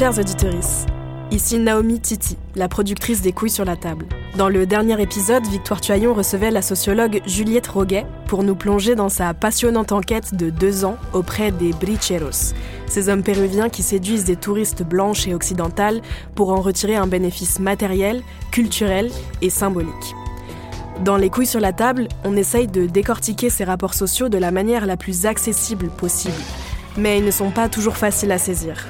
Chers auditeurs, ici Naomi Titi, la productrice des couilles sur la table. Dans le dernier épisode, Victoire Tuaillon recevait la sociologue Juliette Roguet pour nous plonger dans sa passionnante enquête de deux ans auprès des bricheros, ces hommes péruviens qui séduisent des touristes blanches et occidentales pour en retirer un bénéfice matériel, culturel et symbolique. Dans Les couilles sur la table, on essaye de décortiquer ces rapports sociaux de la manière la plus accessible possible. Mais ils ne sont pas toujours faciles à saisir.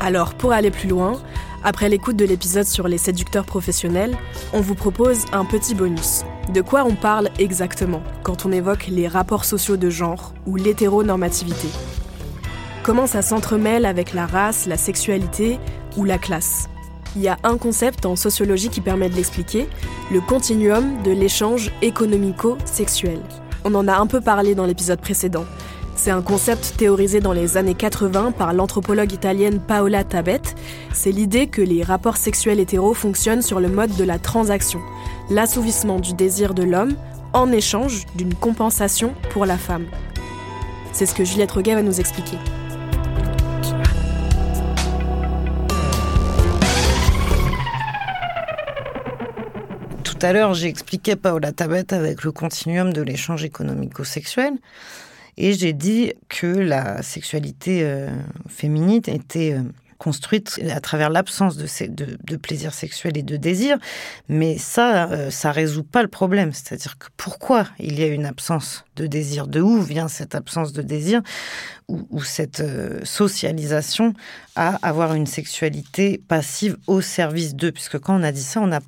Alors, pour aller plus loin, après l'écoute de l'épisode sur les séducteurs professionnels, on vous propose un petit bonus. De quoi on parle exactement quand on évoque les rapports sociaux de genre ou l'hétéronormativité? Comment ça s'entremêle avec la race, la sexualité ou la classe? Il y a un concept en sociologie qui permet de l'expliquer, le continuum de l'échange économico-sexuel. On en a un peu parlé dans l'épisode précédent. C'est un concept théorisé dans les années 80 par l'anthropologue italienne Paola Tabet. C'est l'idée que les rapports sexuels hétéros fonctionnent sur le mode de la transaction, l'assouvissement du désir de l'homme en échange d'une compensation pour la femme. C'est ce que Juliette Roguet va nous expliquer. Tout à l'heure, j'ai expliqué Paola Tabet avec le continuum de l'échange économico-sexuel. Et j'ai dit que la sexualité euh, féminine était euh, construite à travers l'absence de, plaisir sexuel et de désir. Mais ça, euh, ça résout pas le problème. C'est-à-dire que pourquoi il y a une absence de désir? De où vient cette absence de désir? Ou, cette socialisation à avoir une sexualité passive au service d'eux? Puisque quand on a dit ça, on a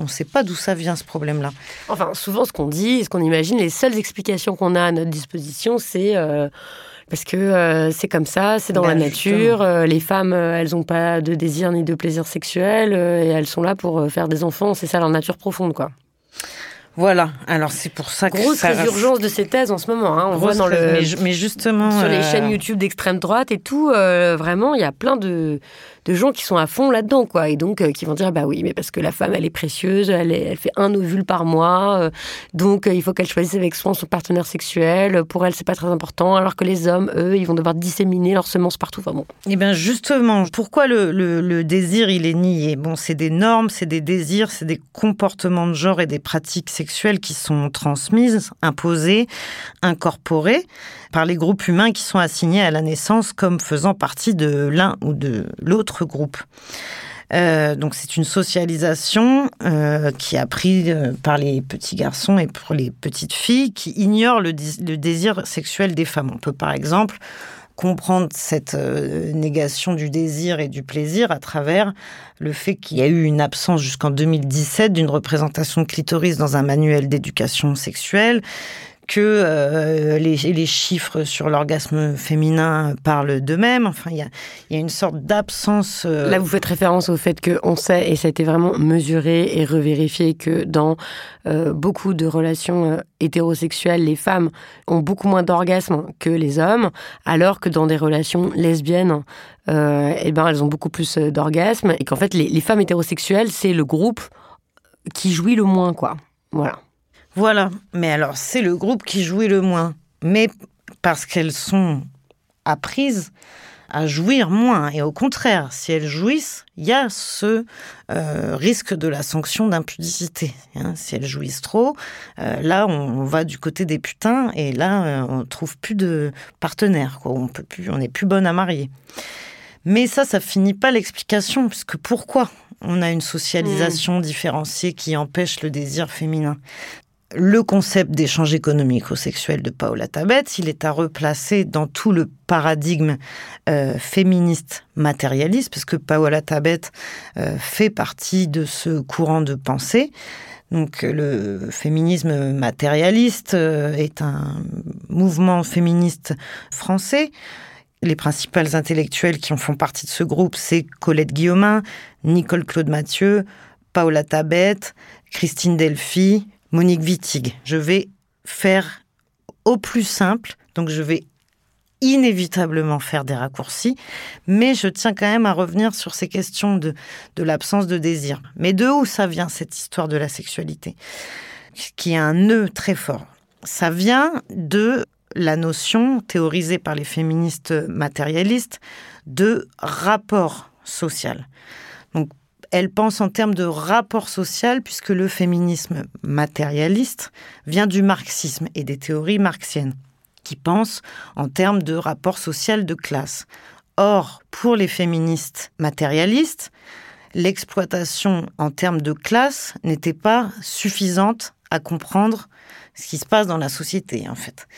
on ne sait pas d'où ça vient ce problème-là. Enfin, souvent, ce qu'on dit, ce qu'on imagine, les seules explications qu'on a à notre disposition, c'est euh, parce que euh, c'est comme ça, c'est dans ben, la nature. Euh, les femmes, elles n'ont pas de désir ni de plaisir sexuel et elles sont là pour faire des enfants. C'est ça leur nature profonde, quoi. Voilà, alors c'est pour ça que grosse ça... résurgence de ces thèses en ce moment. Hein. On voit dans le mais, mais, justement sur les chaînes YouTube d'extrême droite et tout, vraiment il y a plein de de gens qui sont à fond là-dedans, quoi. Et donc, euh, qui vont dire, bah oui, mais parce que la femme, elle est précieuse, elle, elle fait un ovule par mois, euh, donc euh, il faut qu'elle choisisse avec soin son partenaire sexuel. Pour elle, c'est pas très important, alors que les hommes, eux, ils vont devoir disséminer leurs semences partout. Enfin bon. Eh bien, justement, pourquoi le, le, le, désir, il est nié? Bon, c'est des normes, c'est des désirs, c'est des comportements de genre et des pratiques sexuelles qui sont transmises, imposées, incorporées par les groupes humains qui sont assignés à la naissance comme faisant partie de l'un ou de l'autre groupe. Euh, donc c'est une socialisation euh, qui a pris euh, par les petits garçons et pour les petites filles qui ignorent le, désir sexuel des femmes. On peut par exemple comprendre cette négation du désir et du plaisir à travers le fait qu'il y a eu une absence jusqu'en 2017 d'une représentation clitoris dans un manuel d'éducation sexuelle, que euh, les, les, chiffres sur l'orgasme féminin parlent d'eux-mêmes. Enfin, il y a, une sorte d'absence. Euh... Là, vous faites référence au fait qu'on sait, et ça a été vraiment mesuré et revérifié, que dans euh, beaucoup de relations euh, hétérosexuelles, les femmes ont beaucoup moins d'orgasmes que les hommes, alors que dans des relations lesbiennes, eh ben, elles ont beaucoup plus d'orgasmes, et qu'en fait, les, les femmes hétérosexuelles, c'est le groupe qui jouit le moins, quoi. Voilà. Voilà. Mais alors, c'est le groupe qui jouit le moins. Mais parce qu'elles sont apprises à jouir moins. Et au contraire, si elles jouissent, il y a ce euh, risque de la sanction d'impudicité. Hein. si elles jouissent trop, euh, là, on, va du côté des putains et là, euh, on trouve plus de partenaires. Quoi. On peut plus, on n'est plus bonne à marier. Mais ça, ça finit pas l'explication, puisque pourquoi on a une socialisation mmh. différenciée qui empêche le désir féminin? Le concept d'échange économico-sexuel de Paola Tabet, il est à replacer dans tout le paradigme euh, féministe matérialiste, parce que Paola Tabet euh, fait partie de ce courant de pensée. Donc le féminisme matérialiste euh, est un mouvement féministe français. Les principales intellectuelles qui en font partie de ce groupe, c'est Colette Guillaumin, Nicole Claude Mathieu, Paola Tabet, Christine Delphi, Monique Wittig. Je vais faire au plus simple, donc je vais inévitablement faire des raccourcis, mais je tiens quand même à revenir sur ces questions de, de l'absence de désir. Mais de où ça vient cette histoire de la sexualité? Qui a un nœud très fort. Ça vient de la notion théorisée par les féministes matérialistes de rapport social. Donc elle pense en termes de rapport social, puisque le féminisme matérialiste vient du marxisme et des théories marxiennes, qui pensent en termes de rapport social de classe. Or, pour les féministes matérialistes, l'exploitation en termes de classe n'était pas suffisante à comprendre ce qui se passe dans la société, en fait.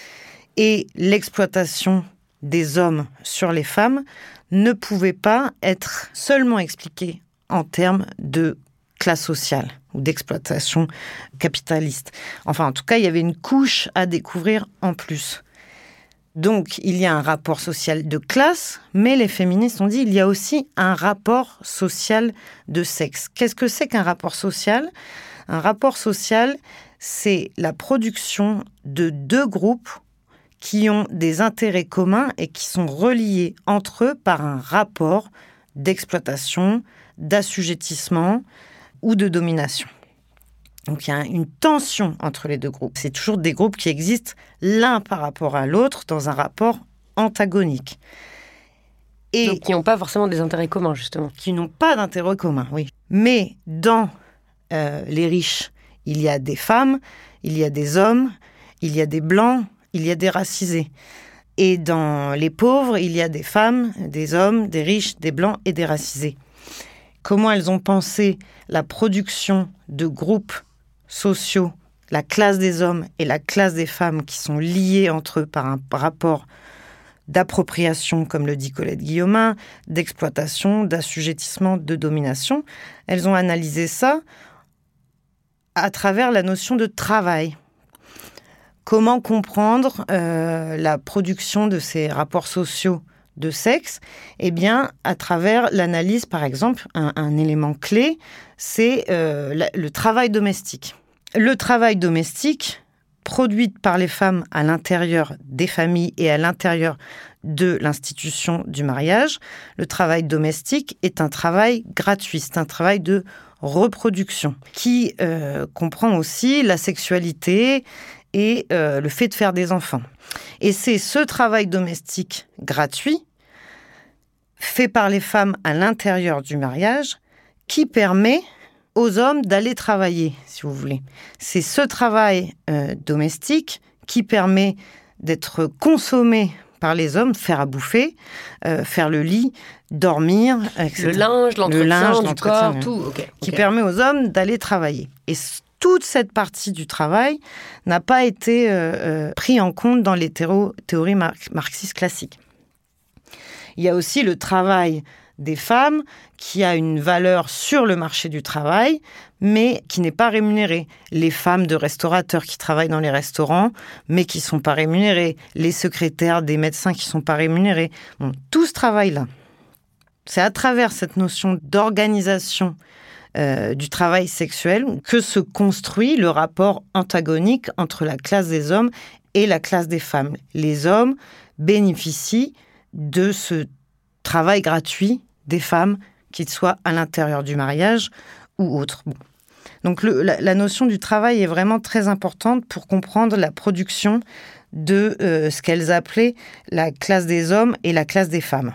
Et l'exploitation des hommes sur les femmes ne pouvait pas être seulement expliquée en termes de classe sociale ou d'exploitation capitaliste. Enfin, en tout cas, il y avait une couche à découvrir en plus. Donc, il y a un rapport social de classe, mais les féministes ont dit il y a aussi un rapport social de sexe. Qu'est-ce que c'est qu'un rapport social? Un rapport social, c'est la production de deux groupes qui ont des intérêts communs et qui sont reliés entre eux par un rapport d'exploitation, d'assujettissement ou de domination. Donc il y a une tension entre les deux groupes. C'est toujours des groupes qui existent l'un par rapport à l'autre dans un rapport antagonique. Et qui n'ont pas forcément des intérêts communs, justement. Qui n'ont pas d'intérêts communs, oui. Mais dans euh, les riches, il y a des femmes, il y a des hommes, il y a des blancs, il y a des racisés. Et dans les pauvres, il y a des femmes, des hommes, des riches, des blancs et des racisés comment elles ont pensé la production de groupes sociaux, la classe des hommes et la classe des femmes qui sont liés entre eux par un rapport d'appropriation, comme le dit Colette Guillaumin, d'exploitation, d'assujettissement, de domination? Elles ont analysé ça à travers la notion de travail. Comment comprendre euh, la production de ces rapports sociaux de sexe, eh bien, à travers l'analyse, par exemple, un, élément clé, c'est euh, le travail domestique. Le travail domestique, produit par les femmes à l'intérieur des familles et à l'intérieur de l'institution du mariage, le travail domestique est un travail gratuit, c'est un travail de reproduction qui euh, comprend aussi la sexualité et euh, le fait de faire des enfants. Et c'est ce travail domestique gratuit, fait par les femmes à l'intérieur du mariage, qui permet aux hommes d'aller travailler, si vous voulez. C'est ce travail euh, domestique qui permet d'être consommé par les hommes, faire à bouffer, euh, faire le lit, dormir, etc. Le linge, l'entretien du corps, tout. Qui permet aux hommes d'aller travailler. Et toute cette partie du travail n'a pas été euh, euh, pris en compte dans les théories marxistes classiques. Il y a aussi le travail des femmes qui a une valeur sur le marché du travail, mais qui n'est pas rémunéré. Les femmes de restaurateurs qui travaillent dans les restaurants, mais qui ne sont pas rémunérées. Les secrétaires des médecins qui ne sont pas rémunérés. tout ce travail-là, c'est à travers cette notion d'organisation euh, du travail sexuel que se construit le rapport antagonique entre la classe des hommes et la classe des femmes. Les hommes bénéficient de ce travail gratuit des femmes, qu'ils soient à l'intérieur du mariage ou autre. Donc la, notion du travail est vraiment très importante pour comprendre la production de euh, ce qu'elles appelaient la classe des hommes et la classe des femmes.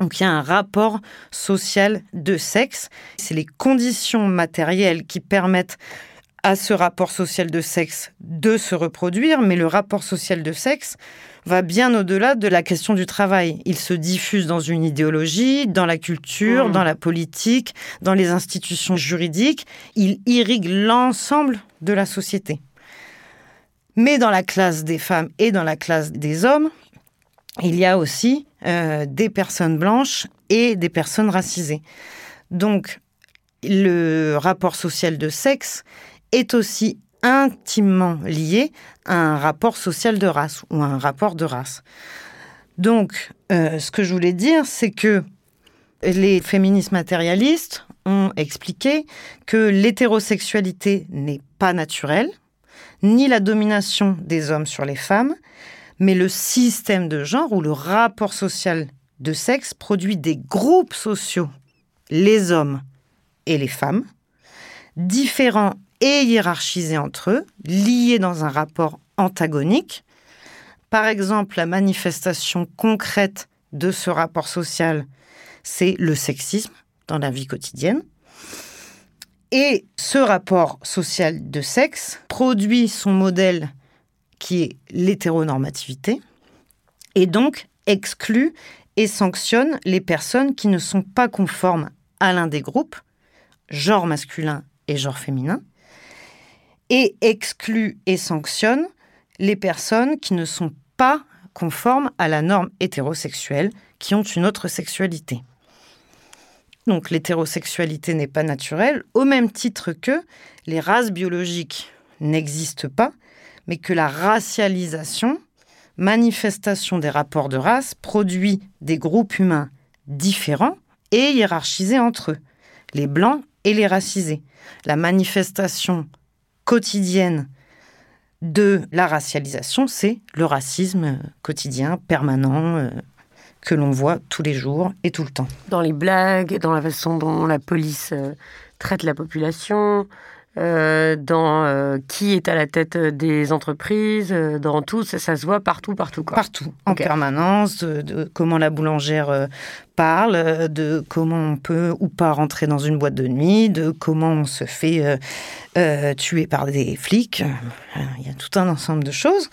Donc il y a un rapport social de sexe. C'est les conditions matérielles qui permettent à ce rapport social de sexe de se reproduire, mais le rapport social de sexe va bien au-delà de la question du travail. Il se diffuse dans une idéologie, dans la culture, mmh. dans la politique, dans les institutions juridiques. Il irrigue l'ensemble de la société. Mais dans la classe des femmes et dans la classe des hommes, il y a aussi euh, des personnes blanches et des personnes racisées. Donc, le rapport social de sexe est aussi intimement lié à un rapport social de race ou à un rapport de race. Donc, euh, ce que je voulais dire, c'est que les féministes matérialistes ont expliqué que l'hétérosexualité n'est pas naturelle, ni la domination des hommes sur les femmes, mais le système de genre ou le rapport social de sexe produit des groupes sociaux, les hommes et les femmes, différents et hiérarchisés entre eux, liés dans un rapport antagonique. Par exemple, la manifestation concrète de ce rapport social, c'est le sexisme dans la vie quotidienne. Et ce rapport social de sexe produit son modèle qui est l'hétéronormativité, et donc exclut et sanctionne les personnes qui ne sont pas conformes à l'un des groupes, genre masculin et genre féminin, et exclut et sanctionne les personnes qui ne sont pas conformes à la norme hétérosexuelle, qui ont une autre sexualité. Donc l'hétérosexualité n'est pas naturelle, au même titre que les races biologiques n'existent pas, mais que la racialisation, manifestation des rapports de race, produit des groupes humains différents et hiérarchisés entre eux, les blancs et les racisés. La manifestation quotidienne de la racialisation, c'est le racisme quotidien, permanent, euh, que l'on voit tous les jours et tout le temps. Dans les blagues, dans la façon dont la police euh, traite la population, euh, dans euh, qui est à la tête des entreprises, euh, dans tout, ça, se voit partout, partout. Quoi. Partout, en permanence, de, comment la boulangère parle, de comment on peut ou pas rentrer dans une boîte de nuit, de comment on se fait tuer par des flics. Il y a tout un ensemble de choses.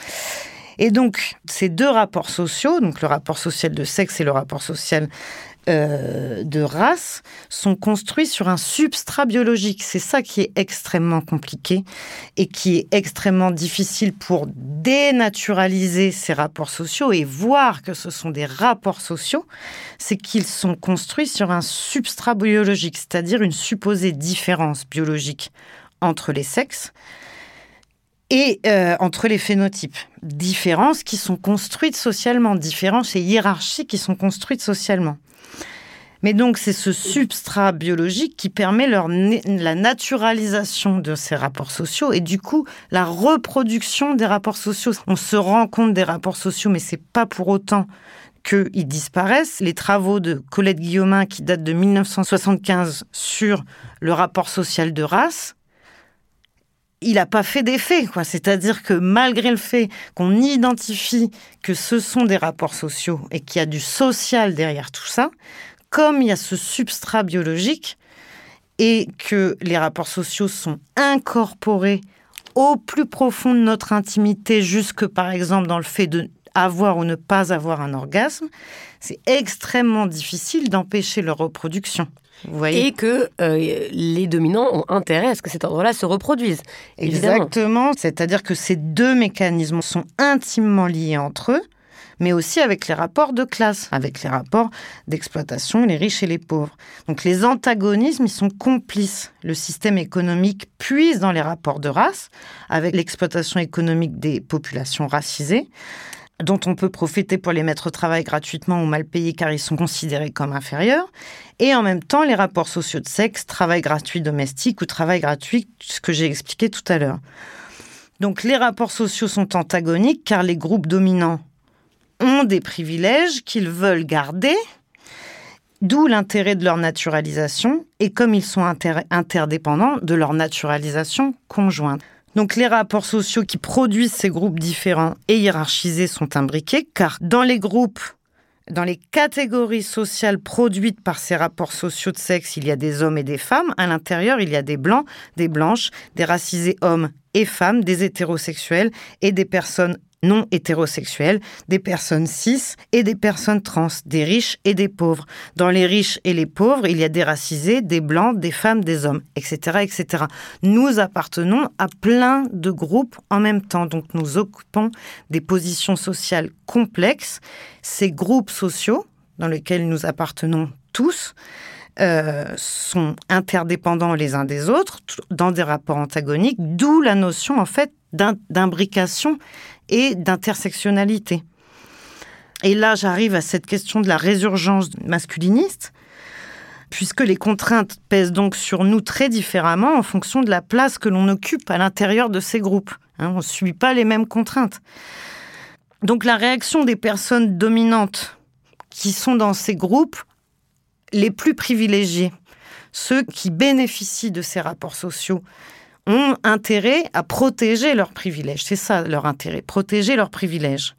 Et donc, ces deux rapports sociaux, donc le rapport social de sexe et le rapport social euh, de race sont construits sur un substrat biologique. C'est ça qui est extrêmement compliqué et qui est extrêmement difficile pour dénaturaliser ces rapports sociaux et voir que ce sont des rapports sociaux, c'est qu'ils sont construits sur un substrat biologique, c'est-à-dire une supposée différence biologique entre les sexes et euh, entre les phénotypes. Différences qui sont construites socialement, différences et hiérarchies qui sont construites socialement. Mais donc c'est ce substrat biologique qui permet la naturalisation de ces rapports sociaux et du coup la reproduction des rapports sociaux. On se rend compte des rapports sociaux, mais c'est pas pour autant qu'ils disparaissent. Les travaux de Colette Guillaumin qui datent de 1975 sur le rapport social de race, il n'a pas fait d'effet, quoi. C'est-à-dire que malgré le fait qu'on identifie que ce sont des rapports sociaux et qu'il y a du social derrière tout ça, comme il y a ce substrat biologique et que les rapports sociaux sont incorporés au plus profond de notre intimité, jusque par exemple dans le fait de avoir ou ne pas avoir un orgasme, c'est extrêmement difficile d'empêcher leur reproduction. Et que euh, les dominants ont intérêt à ce que cet ordre-là se reproduise. évidemment. Exactement, c'est-à-dire que ces deux mécanismes sont intimement liés entre eux, mais aussi avec les rapports de classe, avec les rapports d'exploitation, les riches et les pauvres. Donc les antagonismes, ils sont complices. Le système économique puise dans les rapports de race, avec l'exploitation économique des populations racisées dont on peut profiter pour les mettre au travail gratuitement ou mal payés car ils sont considérés comme inférieurs, et en même temps les rapports sociaux de sexe, travail gratuit domestique ou travail gratuit, ce que j'ai expliqué tout à l'heure. Donc les rapports sociaux sont antagoniques car les groupes dominants ont des privilèges qu'ils veulent garder, d'où l'intérêt de leur naturalisation, et comme ils sont inter- interdépendants, de leur naturalisation conjointe. Donc les rapports sociaux qui produisent ces groupes différents et hiérarchisés sont imbriqués, car dans les groupes, dans les catégories sociales produites par ces rapports sociaux de sexe, il y a des hommes et des femmes. À l'intérieur, il y a des blancs, des blanches, des racisés hommes et femmes, des hétérosexuels et des personnes non hétérosexuels, des personnes cis et des personnes trans, des riches et des pauvres. Dans les riches et les pauvres, il y a des racisés, des blancs, des femmes, des hommes, etc., etc. Nous appartenons à plein de groupes en même temps, donc nous occupons des positions sociales complexes. Ces groupes sociaux, dans lesquels nous appartenons tous, euh, sont interdépendants les uns des autres, dans des rapports antagoniques, d'où la notion en fait d'imbrication et d'intersectionnalité. Et là, j'arrive à cette question de la résurgence masculiniste, puisque les contraintes pèsent donc sur nous très différemment en fonction de la place que l'on occupe à l'intérieur de ces groupes. Hein, on ne suit pas les mêmes contraintes. Donc la réaction des personnes dominantes qui sont dans ces groupes les plus privilégiés, ceux qui bénéficient de ces rapports sociaux, ont intérêt à protéger leurs privilèges. C'est ça leur intérêt, protéger leurs privilèges.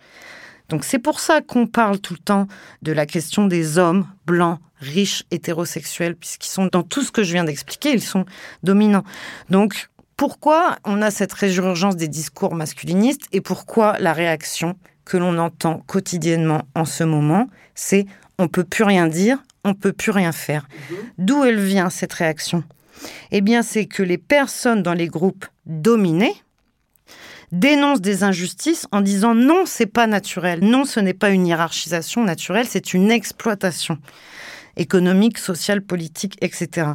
Donc c'est pour ça qu'on parle tout le temps de la question des hommes blancs, riches, hétérosexuels, puisqu'ils sont dans tout ce que je viens d'expliquer, ils sont dominants. Donc pourquoi on a cette résurgence des discours masculinistes et pourquoi la réaction que l'on entend quotidiennement en ce moment, c'est on peut plus rien dire, on peut plus rien faire. D'où elle vient cette réaction? Eh bien, c'est que les personnes dans les groupes dominés dénoncent des injustices en disant non, c'est pas naturel. Non, ce n'est pas une hiérarchisation naturelle, c'est une exploitation économique, sociale, politique, etc.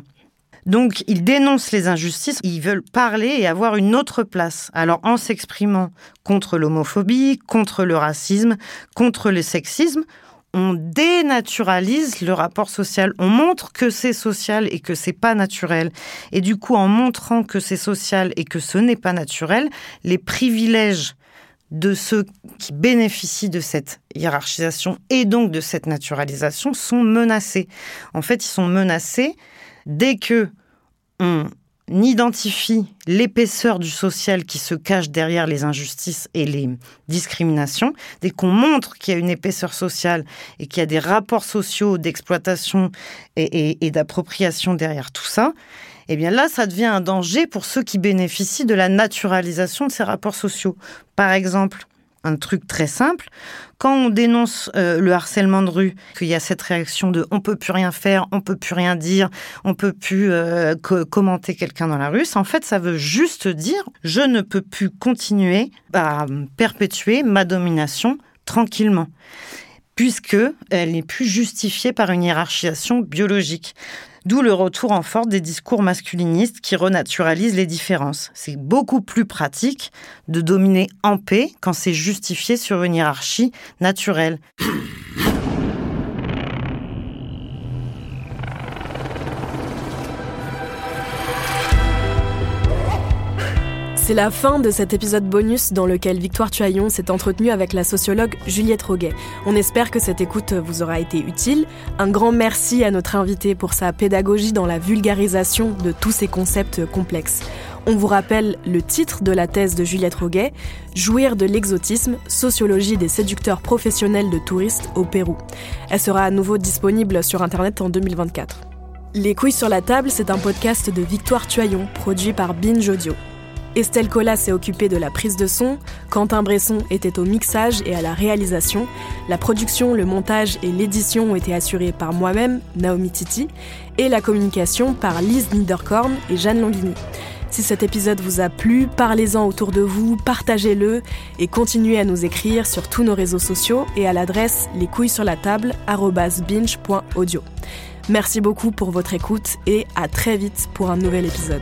Donc, ils dénoncent les injustices, ils veulent parler et avoir une autre place. Alors, en s'exprimant contre l'homophobie, contre le racisme, contre le sexisme, on dénaturalise le rapport social. On montre que c'est social et que c'est pas naturel. Et du coup, en montrant que c'est social et que ce n'est pas naturel, les privilèges de ceux qui bénéficient de cette hiérarchisation et donc de cette naturalisation sont menacés. En fait, ils sont menacés dès que on identifie l'épaisseur du social qui se cache derrière les injustices et les discriminations, dès qu'on montre qu'il y a une épaisseur sociale et qu'il y a des rapports sociaux d'exploitation et d'appropriation derrière tout ça, eh bien là, ça devient un danger pour ceux qui bénéficient de la naturalisation de ces rapports sociaux. Par exemple, un truc très simple. Quand on dénonce euh, le harcèlement de rue, qu'il y a cette réaction de on peut plus rien faire, on peut plus rien dire, on peut plus euh, co commenter quelqu'un dans la rue, en fait ça veut juste dire je ne peux plus continuer à perpétuer ma domination tranquillement puisque elle n'est plus justifiée par une hiérarchisation biologique. D'où le retour en force des discours masculinistes qui renaturalisent les différences. C'est beaucoup plus pratique de dominer en paix quand c'est justifié sur une hiérarchie naturelle. C'est la fin de cet épisode bonus dans lequel Victoire Tuaillon s'est entretenue avec la sociologue Juliette Roguet. On espère que cette écoute vous aura été utile. Un grand merci à notre invité pour sa pédagogie dans la vulgarisation de tous ces concepts complexes. On vous rappelle le titre de la thèse de Juliette Roguet, Jouir de l'exotisme, sociologie des séducteurs professionnels de touristes au Pérou. Elle sera à nouveau disponible sur Internet en 2024. Les couilles sur la table, c'est un podcast de Victoire Tuaillon, produit par Binge Audio. Estelle Collas s'est occupée de la prise de son, Quentin Bresson était au mixage et à la réalisation, la production, le montage et l'édition ont été assurés par moi-même, Naomi Titi, et la communication par Lise Niederkorn et Jeanne Longini. Si cet épisode vous a plu, parlez-en autour de vous, partagez-le et continuez à nous écrire sur tous nos réseaux sociaux et à l'adresse les couilles sur la table binge.audio. Merci beaucoup pour votre écoute et à très vite pour un nouvel épisode.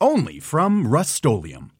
only from Rust-Oleum